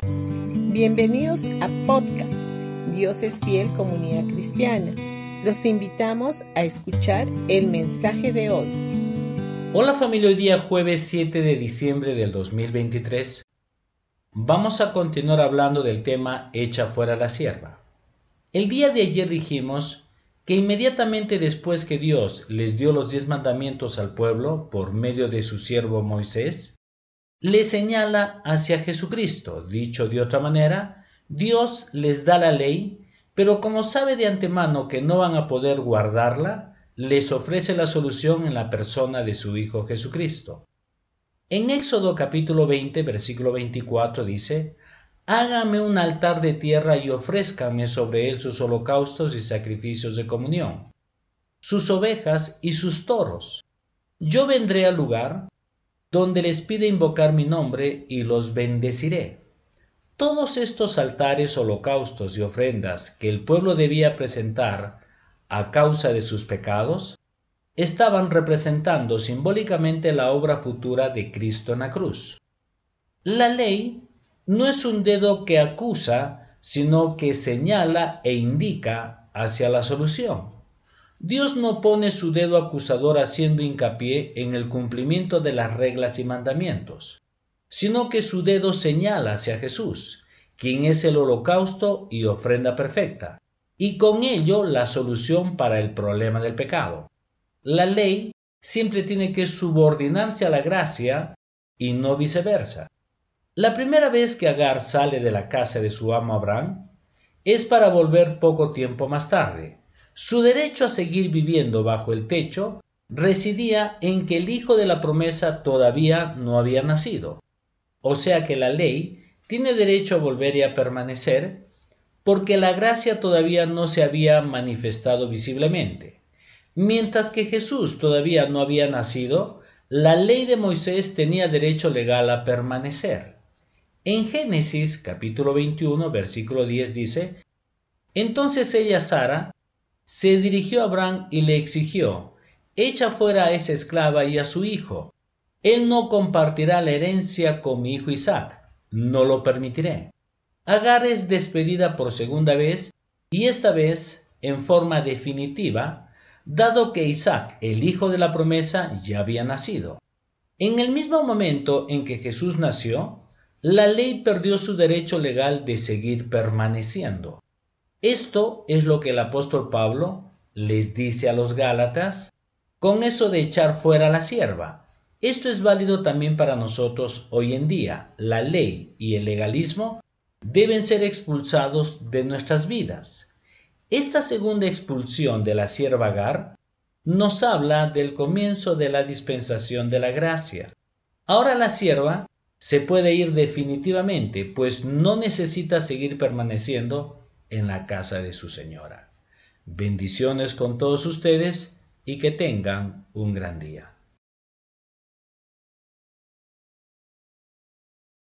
Bienvenidos a podcast Dios es fiel comunidad cristiana. Los invitamos a escuchar el mensaje de hoy. Hola familia, hoy día jueves 7 de diciembre del 2023. Vamos a continuar hablando del tema Echa fuera la sierva. El día de ayer dijimos que inmediatamente después que Dios les dio los diez mandamientos al pueblo por medio de su siervo Moisés, le señala hacia Jesucristo. Dicho de otra manera, Dios les da la ley, pero como sabe de antemano que no van a poder guardarla, les ofrece la solución en la persona de su Hijo Jesucristo. En Éxodo capítulo 20, versículo 24 dice, Hágame un altar de tierra y ofrézcame sobre él sus holocaustos y sacrificios de comunión, sus ovejas y sus toros. Yo vendré al lugar donde les pide invocar mi nombre y los bendeciré. Todos estos altares, holocaustos y ofrendas que el pueblo debía presentar a causa de sus pecados, estaban representando simbólicamente la obra futura de Cristo en la cruz. La ley no es un dedo que acusa, sino que señala e indica hacia la solución. Dios no pone su dedo acusador haciendo hincapié en el cumplimiento de las reglas y mandamientos, sino que su dedo señala hacia Jesús, quien es el holocausto y ofrenda perfecta, y con ello la solución para el problema del pecado. La ley siempre tiene que subordinarse a la gracia y no viceversa. La primera vez que Agar sale de la casa de su amo Abraham es para volver poco tiempo más tarde. Su derecho a seguir viviendo bajo el techo residía en que el hijo de la promesa todavía no había nacido. O sea que la ley tiene derecho a volver y a permanecer porque la gracia todavía no se había manifestado visiblemente. Mientras que Jesús todavía no había nacido, la ley de Moisés tenía derecho legal a permanecer. En Génesis capítulo 21, versículo 10 dice, Entonces ella, Sara, se dirigió a Abraham y le exigió, Echa fuera a esa esclava y a su hijo. Él no compartirá la herencia con mi hijo Isaac. No lo permitiré. Agar es despedida por segunda vez y esta vez en forma definitiva, dado que Isaac, el hijo de la promesa, ya había nacido. En el mismo momento en que Jesús nació, la ley perdió su derecho legal de seguir permaneciendo. Esto es lo que el apóstol Pablo les dice a los Gálatas con eso de echar fuera la sierva. Esto es válido también para nosotros hoy en día. La ley y el legalismo deben ser expulsados de nuestras vidas. Esta segunda expulsión de la sierva Agar nos habla del comienzo de la dispensación de la gracia. Ahora la sierva se puede ir definitivamente, pues no necesita seguir permaneciendo en la casa de su señora. Bendiciones con todos ustedes y que tengan un gran día.